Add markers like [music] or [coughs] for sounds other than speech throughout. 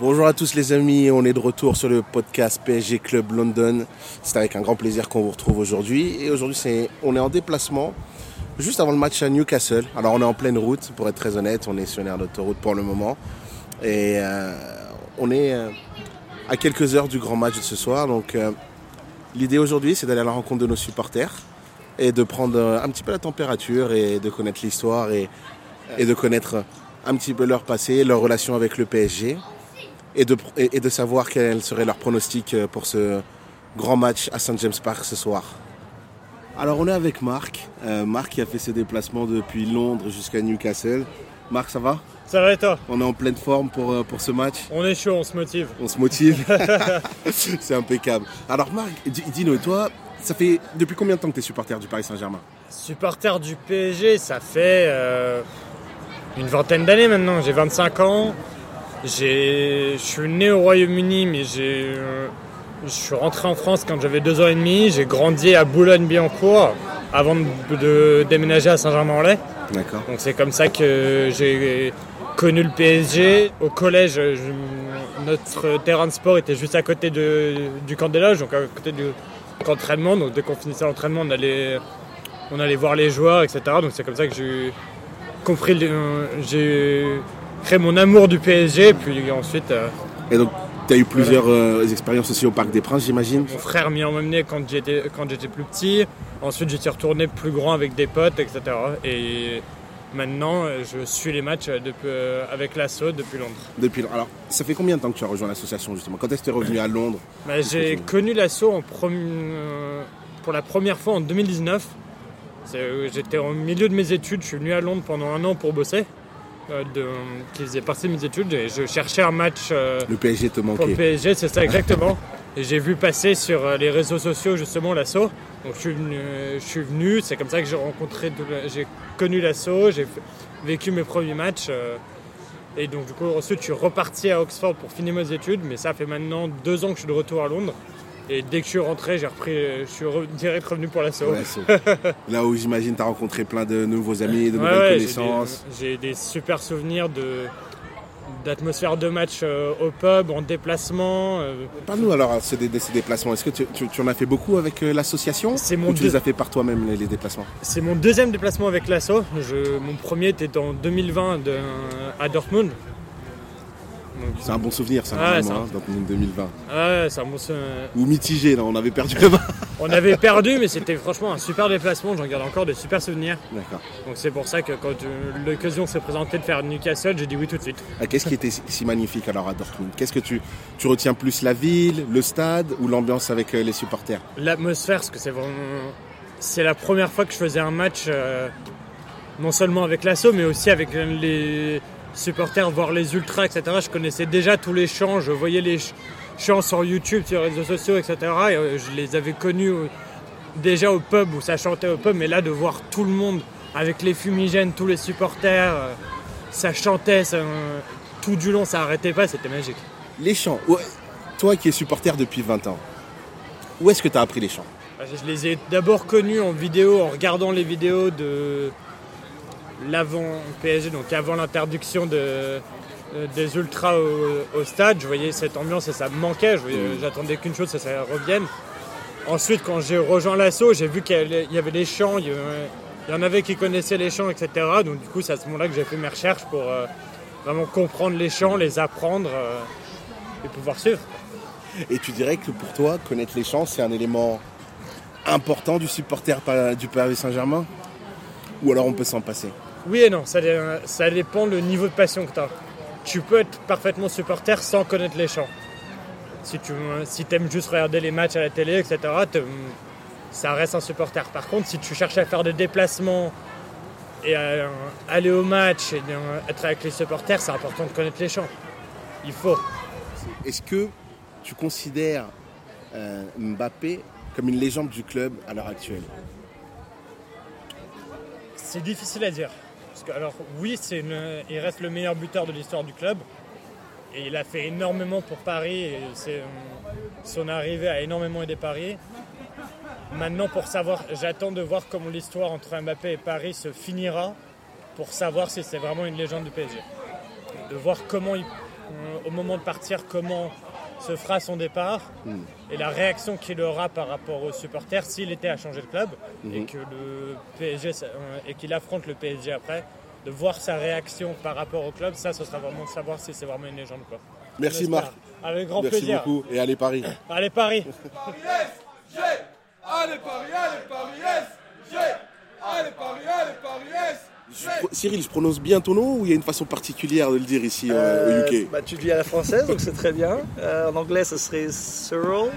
Bonjour à tous les amis, on est de retour sur le podcast PSG Club London. C'est avec un grand plaisir qu'on vous retrouve aujourd'hui. Et aujourd'hui, on est en déplacement juste avant le match à Newcastle. Alors on est en pleine route, pour être très honnête, on est sur l'air d'autoroute pour le moment. Et euh, on est euh, à quelques heures du grand match de ce soir. Donc euh, l'idée aujourd'hui, c'est d'aller à la rencontre de nos supporters et de prendre un petit peu la température et de connaître l'histoire et de connaître un petit peu leur passé, leur relation avec le PSG et de, et, et de savoir quel serait leur pronostic euh, pour ce grand match à St James Park ce soir. Alors on est avec Marc, Euh, Marc qui a fait ses déplacements depuis Londres jusqu'à Newcastle. Marc, ça va? Ça va et toi? On est en pleine forme pour, euh, pour ce match? On est chaud, on se motive. On se motive [laughs] [laughs] C'est impeccable. Alors Marc, di- dis-nous, toi, ça fait depuis combien de temps que tu es supporter du Paris Saint-Germain? Supporter du PSG, ça fait euh, une vingtaine d'années maintenant. J'ai 25 ans. Je suis né au Royaume-Uni, mais j'ai, euh, je suis rentré en France quand j'avais deux ans et demi. J'ai grandi à Boulogne-Billancourt avant de, de déménager à Saint-Germain-en-Laye. D'accord. Donc c'est comme ça que j'ai connu le PSG. Au collège, je- notre terrain de sport était juste à côté de- du camp des loges, donc à côté du camp d'entraînement. Donc dès qu'on finissait l'entraînement, on allait, on allait voir les joueurs, etc. Donc c'est comme ça que j'ai compris, j'ai créé mon amour du PSG. Puis ensuite, euh, Et donc, tu as eu plusieurs euh, expériences aussi au Parc des Princes, j'imagine? Mon frère m'y a emmené quand j'étais quand j'étais plus petit. Ensuite, j'étais retourné plus grand avec des potes, etc. Et maintenant, je suis les matchs depuis, euh, avec l'assaut depuis Londres. Depuis, alors, ça fait combien de temps que tu as rejoint l'association justement? Quand est-ce que tu es revenu à Londres? Bah, j'ai connu l'assaut en pour la première fois en 2019. C'est, euh, J'étais au milieu de mes études, je suis venu à Londres pendant un an pour bosser, de, qui faisait partie de mes études, et je cherchais un match euh, Le PSG te pour le manquait. PSG, c'est ça exactement. [laughs] et j'ai vu passer sur euh, les réseaux sociaux justement l'assaut. Donc je suis venu, euh, je suis venu, c'est comme ça que j'ai rencontré, j'ai connu l'assaut, j'ai vécu mes premiers matchs. euh, et donc du coup ensuite je suis reparti à Oxford pour finir mes études, mais ça fait maintenant deux ans que je suis de retour à Londres. Et dès que je suis rentré, j'ai repris, euh, je suis re- [laughs] direct revenu pour c'est- [laughs] Là où j'imagine tu as rencontré plein de nouveaux amis, de Ouais, nouvelles ouais, connaissances. J'ai des, super souvenirs de d'atmosphère de match euh, au pub, en déplacement. euh, Parle-nous alors des, de ces déplacements. Est-ce que tu, tu- tu en as fait beaucoup avec euh, l'association Ou tu deux- les as fait par toi-même les, les déplacements? C'est mon deuxième déplacement avec l'assaut. Je- Mon premier était en 2020 de- à Dortmund. C'est un bon souvenir ça, vraiment, c'est un- hein, dans 2020. ouais, c'est un bon sou- Ou mitigé, là, on avait perdu le bas. [laughs] On avait perdu, mais c'était franchement un super déplacement. J'en garde encore des super souvenirs. D'accord. Donc c'est pour ça que quand euh, l'occasion s'est présentée de faire Newcastle, j'ai dit oui tout de suite. Ah, Qu'est-ce qui était si si magnifique alors à Dortmund? Qu'est-ce que tu, tu retiens plus la ville, le stade ou l'ambiance avec euh, les supporters? L'atmosphère, parce que c'est vraiment. C'est la première fois que je faisais un match, euh, non seulement avec l'assaut, mais aussi avec les supporters, voire les ultras, etc. Je connaissais déjà tous les chants, je voyais les ch- chants sur YouTube, sur les réseaux sociaux, etc. Et euh, je les avais connus euh, déjà au pub où ça chantait au pub, mais là de voir tout le monde avec les fumigènes, tous les supporters, euh, ça chantait, ça, tout du long, ça arrêtait pas, c'était magique. Les chants. ouais. Toi qui es supporter depuis 20 ans, où est-ce que tu as appris les chants Je les ai d'abord connus en vidéo, en regardant les vidéos de l'avant PSG, donc avant l'interdiction de, euh, des ultras au, au stade. Je voyais cette ambiance et ça me manquait. Voyais- J'attendais qu'une chose, c'est que ça revienne. Ensuite, quand j'ai rejoint l'assaut, j'ai vu qu'il y avait- des chants, il y, en avait qui connaissaient les chants, etc. Donc du coup, c'est à ce moment-là que j'ai fait mes recherches pour euh, vraiment comprendre les chants, les apprendre euh, et pouvoir suivre. Et tu dirais que pour toi, connaître les chants, c'est un élément important du supporter du Paris Saint-Germain? Ou alors on peut s'en passer Oui et non, ça, dé- ça dépend le niveau de passion que tu as. Tu peux être parfaitement supporter sans connaître les chants. Si tu si aimes juste regarder les matchs à la télé, etc., ça reste un supporter. Par contre, si tu cherches à faire des déplacements et à aller au match et euh, être avec les supporters, c'est important de connaître les chants. Il faut. Est-ce que tu considères euh, Mbappé comme une légende du club à l'heure actuelle? C'est difficile à dire. Parce que, alors, oui, il reste le meilleur buteur de l'histoire du club. Et il a fait énormément pour Paris. C'est- son arrivée a énormément aidé Paris. Maintenant, pour savoir, j'attends de voir comment l'histoire entre Mbappé et Paris se finira pour savoir si c'est vraiment une légende du PSG. De voir comment il, euh, au moment de partir comment se fera son départ et la réaction qu'il aura par rapport aux supporters s'il était à changer de club et que le PSG euh, et qu'il affronte le PSG après, de voir sa réaction par rapport au club, ça ce sera vraiment de savoir si c'est vraiment une légende quoi. Merci J'espère. Marc. Avec grand Merci plaisir. beaucoup et allez Paris. Allez Paris. Allez Paris, allez Paris, Allez Paris, allez Paris, yes Je- Cyril, je prononce bien ton nom ou il y a une façon particulière de le dire ici euh, au UK bah, tu le dis à la française, donc c'est très bien. Euh, en anglais, ce serait Cyril,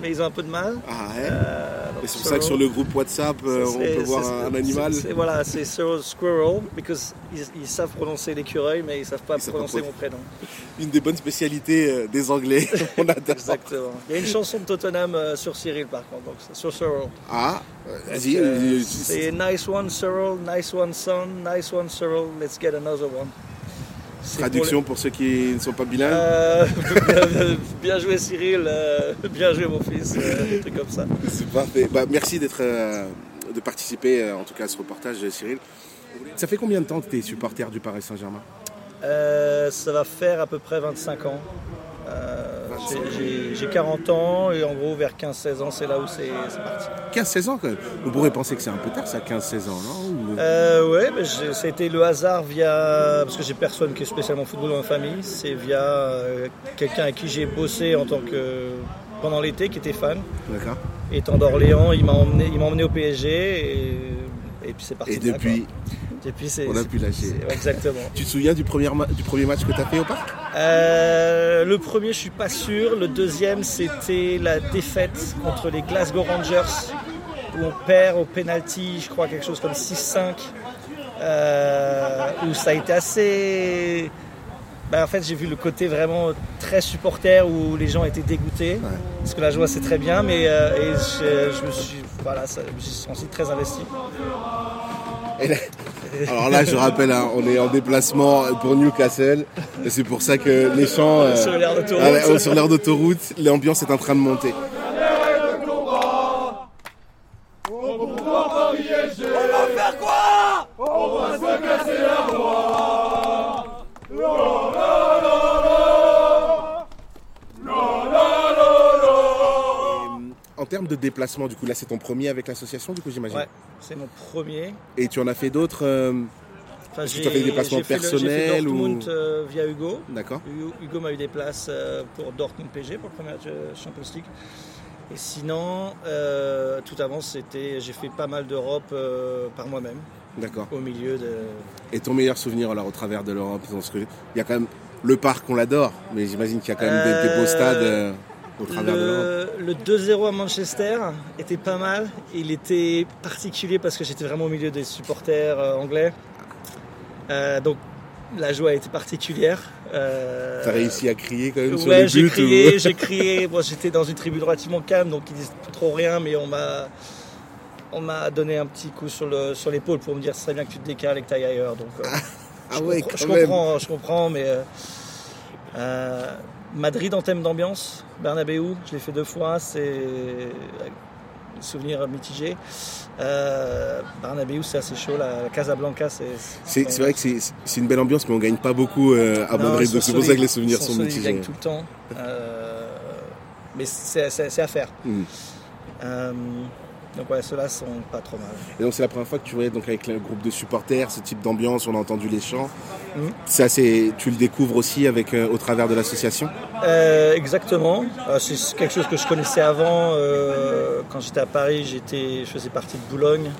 mais ils ont un peu de mal. Ah ouais Euh, Et c'est pour ça que sur le groupe WhatsApp, euh, ça on peut voir ça un, animal. Voilà, c'est Cyril Squirrel, parce qu'ils ils savent prononcer l'écureuil, mais ils savent pas Ils savent pas prononcer pro- mon prénom. Une des bonnes spécialités euh, des Anglais. [laughs] on adore. Exactement. Il y a une chanson de Tottenham euh, sur Cyril, par contre, donc sur Cyril. Ah, Euh, euh, c'est nice one, Cyril, nice one, son, nice one, Cyril, let's get another one. Pour Traduction pour ceux qui ne sont pas bilingues. Euh, [laughs] bien, joué Cyril, euh, bien joué mon fils, euh, un truc comme ça. C'est parfait. Bah, merci d'être, euh, de participer en tout cas à ce reportage, Cyril. Ça fait combien de temps que tu es supporter du Paris Saint-Germain? Ça va faire à peu près 25 ans. Euh, j'ai- j'ai- J'ai 40 ans et en gros vers 15-16 ans c'est là où c'est parti. 15-16 ans quand même. On pourrait penser que c'est un peu tard, ça, 15-16 ans, non Ou- Euh, ouais, mais le hasard via. Parce que j'ai personne qui est spécialement football dans ma famille. C'est via euh, quelqu'un avec qui j'ai bossé en tant que. pendant l'été, qui était fan. D'accord. Étant d'Orléans, il m'a emmené, il emmené au PSG et, et puis c'est parti. Et de depuis, quoi. depuis c'est. on a pu lâcher. ouais, exactement. Tu te souviens du premier, du premier match que tu as fait au parc? Euh, le premier, je suis pas sûr. Le deuxième, c'était la défaite contre les Glasgow Rangers, où on perd au penalty, je crois quelque chose comme 6-5, euh, où ça a été assez. Ben, en fait, j'ai vu le côté vraiment très supporter où les gens étaient dégoûtés, parce que la joie c'est très bien, mais euh, et je, je me suis, voilà, ça- je me suis senti très investi. Et Alors là, je rappelle, hein, on est en déplacement pour Newcastle. Et C'est pour ça que les champs. euh, Sur l'aire d'autoroute. ah sur l'aire d'autoroute, l'ambiance est en train de monter. En termes de déplacement, du coup, là, c'est ton premier avec l'association, du coup, j'imagine. Ouais, c'est mon premier. Et tu en as fait d'autres euh, Enfin, Est-ce que tu as fait des déplacements personnels J'ai fait Dortmund ou- euh, via Hugo. D'accord. Hugo, Hugo m'a eu des places euh, pour Dortmund PG pour le premier match euh, Champions League. Et sinon, euh, tout avant, c'était, j'ai fait pas mal d'Europe par moi-même, D'accord. au milieu de. Et ton meilleur souvenir alors au travers de l'Europe parce que Il y a quand même le parc, on l'adore, mais j'imagine qu'il y a quand même des- des, beaux stades au travers de l'Europe. Le, le 2-0 à Manchester était pas mal. Il était particulier parce que j'étais vraiment au milieu des supporters euh, anglais. Euh, donc la joie était particulière. Euh, T'as réussi à crier quand même sur Ouais, j'ai crié, ou- j'ai crié. [laughs] Bon, j'étais dans une tribune relativement calme, donc ils disent pas trop rien, mais on m'a, on m'a donné un petit coup sur le, sur l'épaule pour me dire ce serait bien que tu te décales et que tu ailles ailleurs. Donc, Ah je, ouais, comprends, quand je comprends, je comprends, mais euh, Madrid en thème d'ambiance, Bernabeu, je l'ai fait deux fois, c'est un souvenir mitigé. Euh, Bernabeu, c'est assez chaud, la, la Casablanca, c'est. C'est vrai que c'est une belle ambiance, mais on gagne pas beaucoup euh, à Madrid, c'est pour ça que les souvenirs sont solides, mitigés. gagnent tout le temps. Euh, mais c'est à faire. Mm. Donc ouais, ceux-là sont pas trop mal. Et donc c'est la première fois que tu voyais donc avec le groupe de supporters ce type d'ambiance, on a entendu les chants. Mhm. Ça c'est tu le découvres aussi avec euh, au travers de l'association? Euh, exactement. Euh, c'est quelque chose que je connaissais avant. euh, quand j'étais à Paris, j'étais, je faisais partie de Boulogne.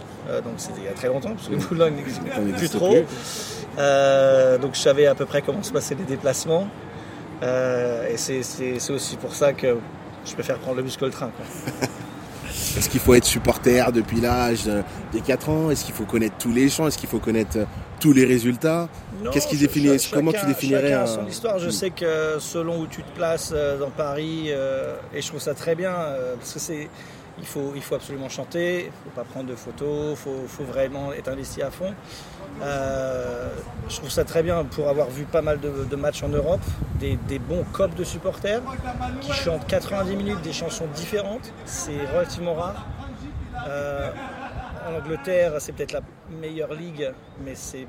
Donc c'était il y a très longtemps, parce que Boulogne n'existe plus trop. plus. Donc je savais à peu près comment se passaient les déplacements. Et c'est, aussi pour ça que je préfère prendre le bus que le train. quoi. [laughs] Est-ce qu'il faut être supporter depuis l'âge des 4 ans? Est-ce qu'il faut connaître tous les chants Est-ce qu'il faut connaître euh, tous les résultats? Qu'est-ce qui définit ch- Comment tu définirais un- son histoire. Je Mm. sais que selon où tu te places euh, dans Paris, euh, et je trouve ça très bien, parce que c'est, il faut, il faut absolument chanter, il faut pas prendre de photos, il faut, faut vraiment être investi à fond. Euh, je trouve ça très bien pour avoir vu pas mal de, de matchs en Europe, des, des bons copes de supporters qui chantent 90 minutes des chansons différentes. C'est relativement rare. Euh, en Angleterre, c'est peut-être la meilleure ligue, mais c'est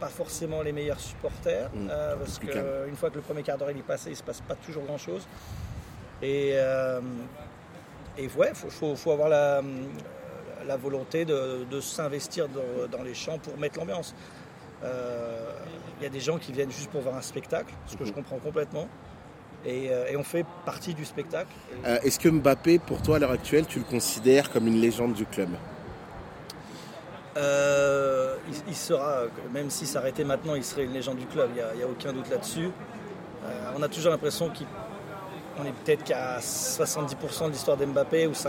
pas forcément les meilleurs supporters, Mm. euh, parce Plus que calme. une fois que le premier quart d'heure il est passé, il se passe pas toujours grand chose. Et, euh, et ouais, faut, faut, faut avoir la, la volonté de, de s'investir dans, dans les champs pour mettre l'ambiance. Euh, Il y a des gens qui viennent juste pour voir un spectacle, ce que je comprends complètement. Et, euh, et on fait partie du spectacle. Euh, Est-ce que Mbappé, pour toi, à l'heure actuelle, tu le considères comme une légende du club? Euh, il, il sera, même s'il s'arrêtait maintenant, il serait une légende du club, il n'y a, il aucun doute là-dessus. Euh, on a toujours l'impression qu'on est peut-être qu'à 70% de l'histoire d'Mbappé ou 50%.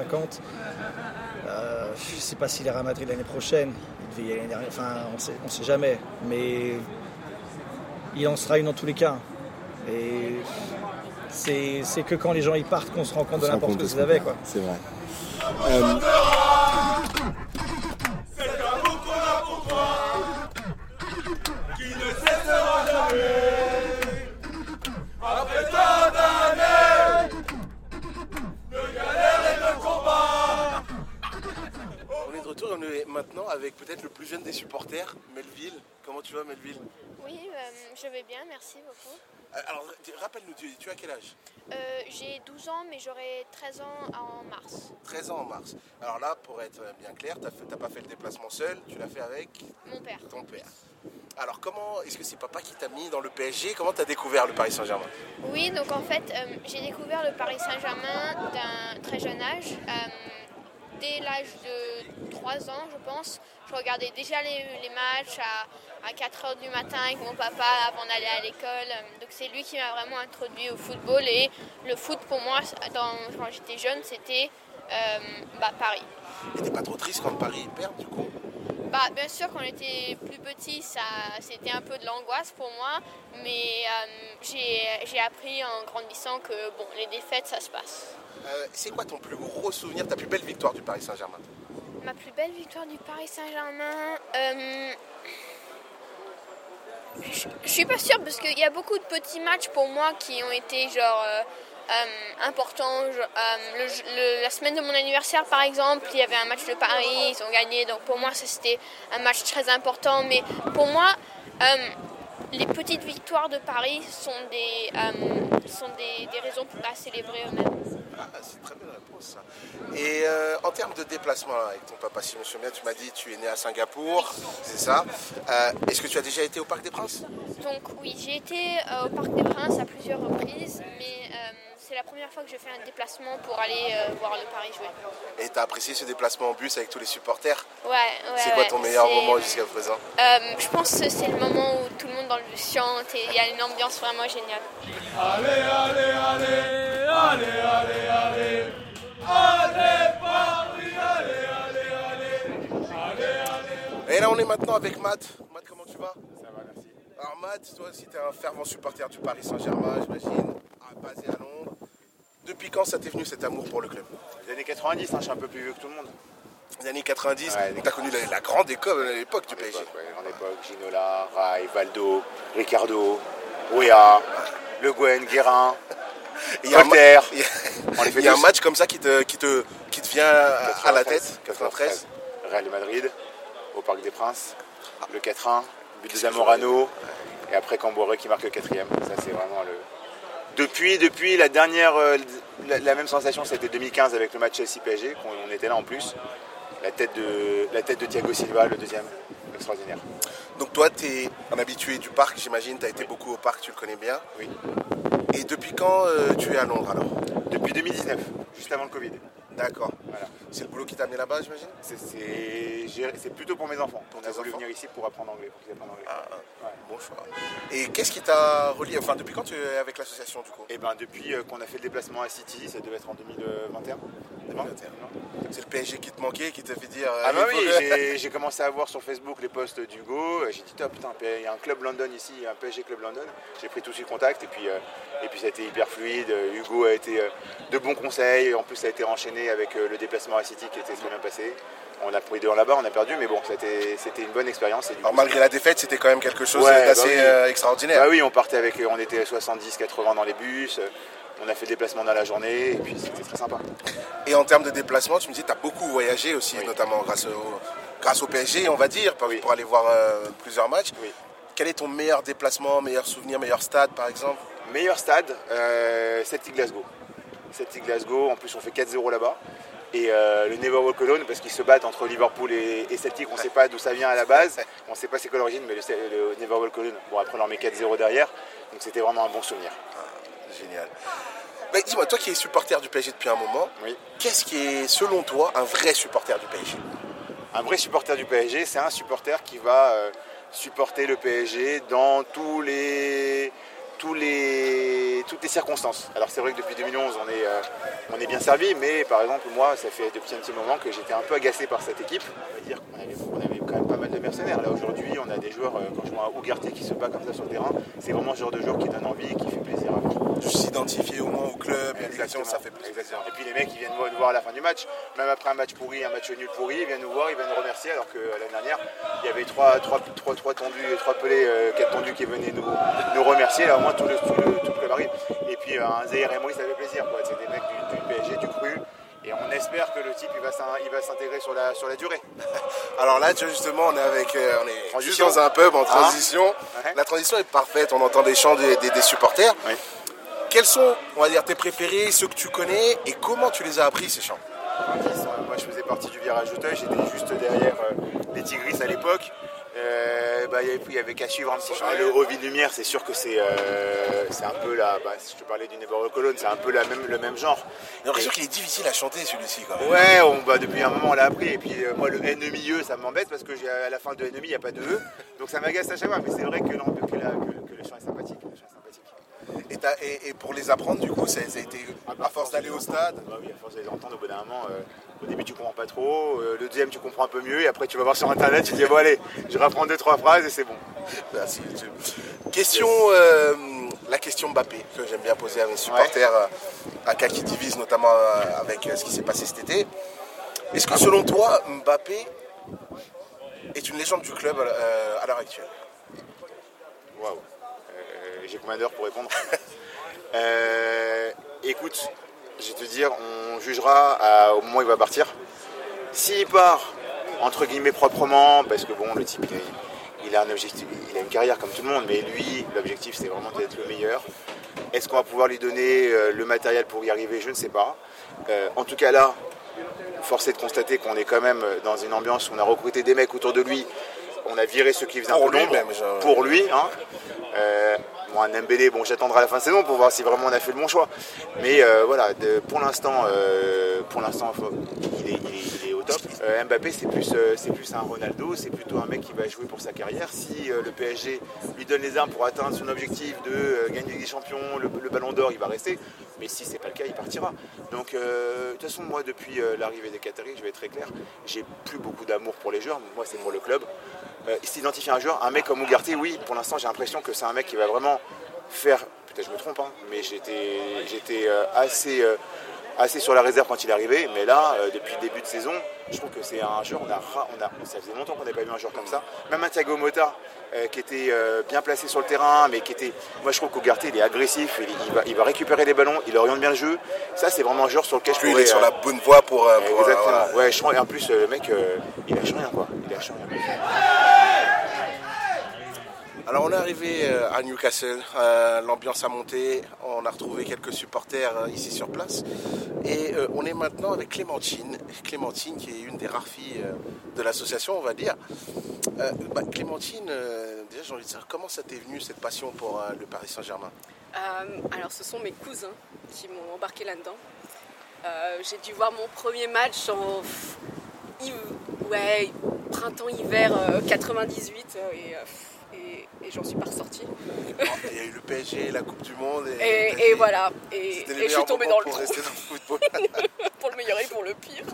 Euh, je ne sais pas s'il ira à Madrid l'année prochaine, il devait y aller l'année dernière, enfin on sait, ne sait jamais, mais il en sera une dans tous les cas. Et c'est c'est que quand les gens y partent qu'on se rend compte de On rend l'importance que de vous ce avez. qu'on Quoi. fait. C'est vrai. Euh, maintenant avec peut-être le plus jeune des supporters, Melville. Comment tu vas, Melville? Oui, euh, je vais bien, merci beaucoup. Euh, Alors, rappelle-nous, tu, tu as quel âge? Euh, J'ai 12 ans, mais j'aurai 13 ans en mars. 13 ans en mars. Alors là, pour être bien clair, tu n'as pas fait le déplacement seul, tu l'as fait avec Mon père. ton père. Alors, comment est-ce que c'est papa qui t'a mis dans le PSG Comment tu as découvert le Paris Saint-Germain? Oui, donc en fait, euh, j'ai découvert le Paris Saint-Germain d'un très jeune âge. Dès l'âge de 3 ans, je pense, je regardais déjà les, les matchs à, à 4 heures du matin avec mon papa avant d'aller à l'école. Donc c'est lui qui m'a vraiment introduit au football. Et le foot, pour moi, dans- quand j'étais jeune, c'était euh, bah, Paris. Et t'es pas trop triste quand Paris perd, du coup? Bah, bien sûr, quand on était plus petit, ça, c'était un peu de l'angoisse pour moi, mais euh, j'ai, j'ai appris en grandissant que bon, les défaites, ça se passe. Euh, C'est quoi ton plus gros souvenir, ta plus belle victoire du Paris Saint-Germain? Ma plus belle victoire du Paris Saint-Germain, euh, je, suis pas sûre parce qu'il y a beaucoup de petits matchs pour moi qui ont été genre euh, euh, importants. Le- la semaine de mon anniversaire, par exemple, il y avait un match de Paris, ils ont gagné, donc pour moi, c'était un match très important. Mais pour moi, les petites victoires de Paris sont des, euh, sont des, des raisons pour la célébrer eux-mêmes. Ah, c'est une très belle réponse ça. Et euh, en termes de déplacement avec ton papa, si je me souviens bien, tu m'as dit tu es né à Singapour, c'est ça. Euh, Est-ce que tu as déjà été au Parc des Princes? Donc oui, j'ai été au Parc des Princes à plusieurs reprises, mais c'est la première fois que je fais un déplacement pour aller euh, voir le Paris jouer. Et tu as apprécié ce déplacement en bus avec tous les supporters? Ouais, ouais. C'est quoi ouais, ton meilleur moment jusqu'à présent? Euh, Je pense que c'est le moment où tout le monde dans le chante et il y a une ambiance vraiment géniale. Allez, allez, allez, allez, allez, allez Allez Paris, allez, allez, allez Allez, allez Et là on est maintenant avec Matt. Matt, comment tu vas? Ça va, merci. Alors Matt, toi aussi tu es un fervent supporter du Paris Saint-Germain, j'imagine, basé à Londres. Depuis quand ça t'est venu cet amour pour le club? Les années 90, hein, je suis un peu plus vieux que tout le monde. Les années 90, Ouais, donc tu as connu la, la grande école à l'époque du PSG. l'époque, en époque, Ginola, Rai, Valdo, Ricardo, Ouéa, Le Guen, Guérin, [laughs] il y a Voltaire. il y a- il y un match comme ça qui te, qui te, qui te vient à la tête 93 Real de Madrid, au Parc des Princes, le 4-1, but de Zamorano, et après Camboré qui marque le quatrième. Ça, c'est vraiment le. Depuis, depuis la dernière, euh, la, la même sensation, c'était 2015 avec le match Chelsea-PSG, qu'on on était là en plus. La tête de, la tête de Thiago Silva, le deuxième, extraordinaire. Donc toi, tu es un habitué du parc, j'imagine, tu as été beaucoup au parc, tu le connais bien. Oui. Et depuis quand euh, tu es à Londres alors? Depuis 2019, juste avant le Covid. D'accord. Voilà. C'est le boulot qui t'a amené là-bas, j'imagine C'est- plutôt pour mes enfants. On a voulu venir ici pour apprendre anglais, pour qu'ils apprennent anglais. Ah, Ouais. Bon choix. Et qu'est-ce qui t'a relié Enfin, depuis quand tu es avec l'association du coup? Et ben depuis euh, qu'on a fait le déplacement à City, ça devait être en 2021. 2021. C'est le PSG qui te manquait, qui t'a fait dire. euh, Ah bah oui, que- j'ai- commencé à voir sur Facebook les posts d'Hugo. J'ai dit top, putain, il y a un club London ici, un PSG Club London. J'ai pris tout de suite contact et puis, euh, et puis ça a été hyper fluide. Hugo a été euh, de bons conseils. En plus, ça a été enchaîné avec euh, le déplacement à City qui était très bien passé. On a pris dehors là-bas, on a perdu, mais bon, c'était c'était une bonne expérience. Alors coup, malgré la défaite, c'était quand même quelque chose Ouais, d'assez bah oui. extraordinaire. Bah oui, on partait avec, on était 70-80 dans les bus. On a fait le déplacement dans la journée et puis c'était très sympa. Et en termes de déplacement, tu me dis, tu as beaucoup voyagé aussi, Oui. notamment grâce au, grâce au PSG, on va dire, pour, Oui. pour aller voir euh, plusieurs matchs. Oui. Quel est ton meilleur déplacement, meilleur souvenir, meilleur stade par exemple? Meilleur stade, euh, Celtic Glasgow. Celtic Glasgow, en plus on fait 4-0 là-bas. Et euh, le Never Walk Alone, parce qu'ils se battent entre Liverpool et, et Celtic, on ne sait pas d'où ça vient à la base, on ne sait pas c'est quoi l'origine, mais le, le Never Walk Alone, bon après on leur met 4-0 derrière, donc c'était vraiment un bon souvenir. Génial. Mais dis-moi, toi qui es supporter du PSG depuis un moment, Oui. qu'est-ce qui est selon toi un vrai supporter du PSG Un vrai supporter du PSG, c'est un supporter qui va euh, supporter le PSG dans tous les, tous les, toutes les circonstances. Alors c'est vrai que depuis 2011, on est, euh, on est bien servi, mais par exemple moi, ça fait depuis un petit moment que j'étais un peu agacé par cette équipe. On va dire qu'on avait, on avait quand même pas mal de mercenaires. Là aujourd'hui, on a des joueurs, euh, quand je vois Ougarté qui se bat comme ça sur le terrain, c'est vraiment ce genre de joueur qui donne envie et qui fait plaisir à s'identifier au moins au club, Exactement. ça fait plaisir. Exactement. Et puis les mecs, ils viennent nous voir à la fin du match, même après un match pourri, un match nul pourri, ils viennent nous voir, ils viennent nous remercier, alors que euh, l'année dernière, il y avait trois, trois, trois, trois tendus, trois pelés, euh, quatre tendus qui venaient nous, nous remercier, là au moins tout le, tout le, tout le club arrive. Et puis euh, un Zahir et Moïse, ça fait plaisir, quoi. c'est des mecs du, du PSG, du cru, et on espère que le type il va s'intégrer sur la, sur la durée. [laughs] Alors là, tu vois, justement, on est avec, euh, on est juste Transition. dans un pub en transition. Ouais. La transition est parfaite. On entend des chants des, des- des supporters. Oui. Quels sont, on va dire, tes préférés, ceux que tu connais, et comment tu les as appris ces chants? Moi je faisais partie du virage d'Auteuil, j'étais juste derrière euh, les Tigris à l'époque. Euh, bah, il y avait- qu'à suivre un petit peu. Le Ovid Lumière, c'est sûr que c'est euh, c'est un peu la. Bah, si je te parlais du Never Colonne, c'est un peu la même, le même genre. J'ai l'impression qu'il est difficile à chanter celui-ci quand même. Ouais, on, bah, depuis un moment on l'a appris. Et puis euh, moi le N milieu, ça m'embête parce que à la fin de N il n'y a pas de E. Donc ça m'agace à chaque fois. Mais c'est vrai que, l'en- que, la- que- que le chant est sympathique. Le chant est sympathique. Et, pour les apprendre, du coup, ça, ça a été à force d'aller au stade. Bah oui, à force de les entendre, au bout d'un moment, euh, au début tu comprends pas trop, euh, le deuxième tu comprends un peu mieux, et après tu vas voir sur internet, tu te dis bon allez, je reprends deux trois phrases et c'est bon. Merci. tu- Question, euh, la question Mbappé que j'aime bien poser à mes supporters, à cas qui divise notamment avec ce qui s'est passé cet été. Est-ce que selon toi, Mbappé est une légende du club à l'heure actuelle? Waouh. J'ai combien d'heures pour répondre? [laughs] Euh, Écoute, je vais te dire, on jugera à- au moment où il va partir. S'il part, entre guillemets, proprement, parce que bon, le type, il, a un objectif, il a une carrière comme tout le monde, mais lui, l'objectif, c'est vraiment d'être le meilleur. Est-ce qu'on va pouvoir lui donner euh, le matériel pour y arriver? Je ne sais pas. Euh, en tout cas, là, force est de constater qu'on est quand même dans une ambiance où on a recruté des mecs autour de lui. On a viré ceux qui faisaient Pour un peu lui l'ombre. même, genre. Pour lui. Hein. Euh, un Mbélé, bon, j'attendrai la fin de saison pour voir si vraiment on a fait le bon choix. Mais euh, voilà, pour l'instant, euh, pour l'instant, il est, il est- il est au Euh, Mbappé, c'est plus, euh, c'est plus un Ronaldo, c'est plutôt un mec qui va jouer pour sa carrière. Si euh, le PSG lui donne les armes pour atteindre son objectif de gagner des champions, le, Ballon d'Or, il va rester. Mais si c'est pas le cas, il partira. Donc, de toute façon, moi, depuis l'arrivée des Qataris, je vais être très clair, j'ai plus beaucoup d'amour pour les joueurs. Moi, c'est pour le club. S'identifier à un joueur, un mec comme Ougarté, oui, pour l'instant, j'ai l'impression que c'est un mec qui va vraiment faire. Peut-être je me trompe, hein, mais j'étais, j'étais assez, assez sur la réserve quand il est arrivé. Mais là, euh, depuis le début de saison, je trouve que c'est un joueur. On a, on a, ça faisait longtemps qu'on n'avait pas vu un joueur comme ça. Même un Thiago Motta, euh, qui était euh, bien placé sur le terrain, mais qui était. Moi, je trouve qu'Ougarté, il est agressif, il, il va, il va récupérer les ballons, il oriente bien le jeu. Ça, c'est vraiment un joueur sur lequel je Lui, il est sur la bonne voie pour. pour, Exactement. voilà. Ouais, je trouve- et en plus, le mec, il lâche rien, quoi. Il lâche rien. Alors on est arrivé euh, à Newcastle, euh, l'ambiance a monté, on a retrouvé quelques supporters euh, ici sur place. Et on est maintenant avec Clémentine, Clémentine qui est une des rares filles de l'association on va dire. Bah, Clémentine, déjà j'ai envie de savoir comment ça t'est venu cette passion pour le Paris Saint-Germain? Alors, ce sont mes cousins qui m'ont embarqué là-dedans. J'ai dû voir mon premier match en ouais, printemps-hiver euh, 98 euh, et, et, et j'en suis pas ressortie. Il y a eu le PSG, la Coupe du Monde et, Et, et voilà, et, je suis tombée dans le pour trou, le [laughs] pour le meilleur et pour le pire.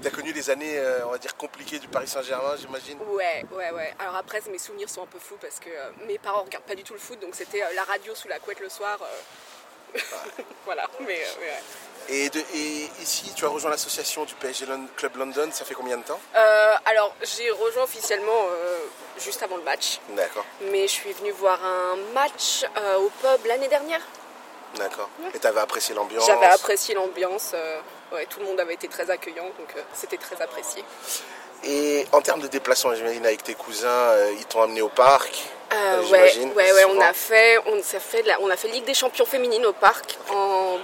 Tu as connu les années, euh, on va dire, compliquées du Paris Saint-Germain, j'imagine Ouais, ouais, ouais. Alors après, mes souvenirs sont un peu flous parce que euh, mes parents regardent pas du tout le foot, donc c'était euh, la radio sous la couette le soir. [laughs] voilà, mais, mais ouais. Et, de- et ici, tu as rejoint l'association du PSG Club London, ça fait combien de temps? Euh, alors, j'ai rejoint officiellement euh, juste avant le match, D'accord, mais je suis venue voir un match euh, au pub l'année dernière. d'accord. Et tu avais apprécié l'ambiance? J'avais apprécié l'ambiance, ouais, tout le monde avait été très accueillant, donc c'était très apprécié. Et en termes de déplacement, j'imagine avec tes cousins, ils t'ont amené au parc. Euh, ouais, ouais, ouais, on a fait, on, ça fait la- on a fait Ligue des Champions féminines au parc en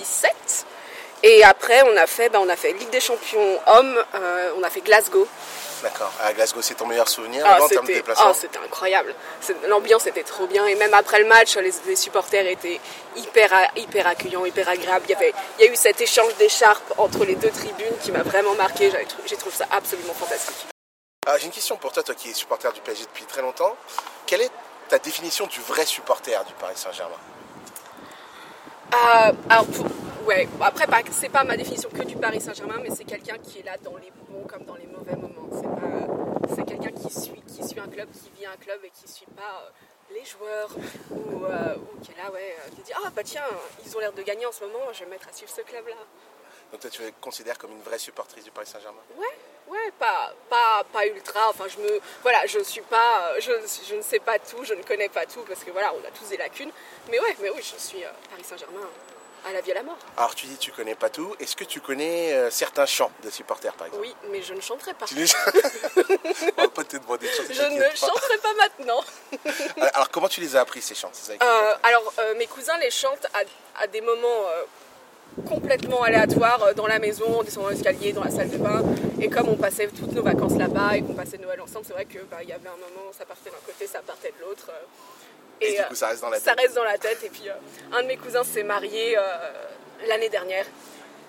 2017. Et après, on a fait, bah, on a fait Ligue des Champions hommes, euh, on a fait Glasgow. D'accord. À Glasgow, c'est ton meilleur souvenir Ah, là-bas, en termes de c'était déplacement? ah, c'était incroyable. L'ambiance était trop bien. Et même après le match, les, les supporters étaient hyper, hyper accueillants, hyper agréables. Il y, avait, il y a eu cet échange d'écharpes entre les deux tribunes qui m'a vraiment marqué. J'ai trouvé ça absolument fantastique. Ah, J'ai une question pour toi, toi qui es supporter du PSG depuis très longtemps. Quelle est ta définition du vrai supporter du Paris Saint-Germain? Euh, alors, pour- ouais, après, c'est pas ma définition que du Paris Saint-Germain, mais c'est quelqu'un qui est là dans les bons comme dans les mauvais moments. C'est quelqu'un qui suit, qui suit un club, qui vit un club et qui suit pas euh, les joueurs ou, euh, ou qui est là, ouais, euh, qui dit Ah, bah tiens, ils ont l'air de gagner en ce moment, je vais me mettre à suivre ce club-là. Donc toi, tu te considères comme une vraie supportrice du Paris Saint-Germain? Ouais, pas, ultra. Enfin, je me, voilà, je suis pas, je, je ne sais pas tout, je ne connais pas tout parce que voilà, on a tous des lacunes. Mais ouais, mais oui, je suis euh, Paris Saint-Germain à la vie à la mort. Alors tu dis tu connais pas tout. Est-ce que tu connais euh, certains chants de supporters par exemple? Oui, mais je ne chanterai pas. Tu les... [laughs] On va pas te demander de chanter, Je ne pas. chanterai pas maintenant. [laughs] Alors comment tu les as appris ces chants? Euh, alors, euh, mes cousins les chantent à, à des moments euh, complètement aléatoires euh, dans la maison, en descendant l'escalier, dans la salle de bain. Et comme on passait toutes nos vacances là-bas et qu'on passait Noël ensemble, c'est vrai qu'il y avait un moment, ça partait d'un côté, ça partait de l'autre. euh, Et du euh, coup, ça reste dans la ça tête. reste dans la tête. Et puis, euh, un de mes cousins s'est marié euh, l'année dernière.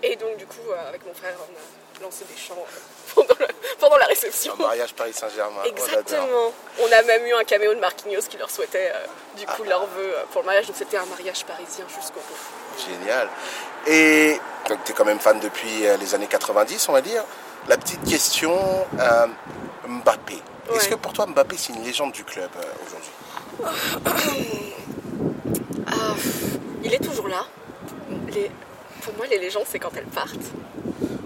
Et donc, du coup, euh, avec mon frère, on a lancé des chants euh, [laughs] pendant, la réception. Un mariage Paris Saint-Germain. Oh. Exactement. On a même eu un caméo de Marquinhos qui leur souhaitait euh, du coup leur vœu pour le mariage. Donc c'était un mariage parisien jusqu'au bout. Génial. Et donc tu es quand même fan depuis les années 90, on va dire. La petite question, euh, Mbappé. Est-ce que pour toi Mbappé c'est une légende du club euh, aujourd'hui? [coughs] Ah, il est toujours là. Les- Pour moi, les légendes, c'est quand elles partent.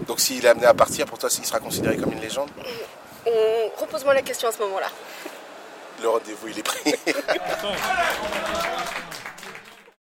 Donc s'il est amené à partir, pour toi il sera considéré comme une légende On... Repose-moi la question à ce moment-là. Le rendez-vous il est pris. [laughs]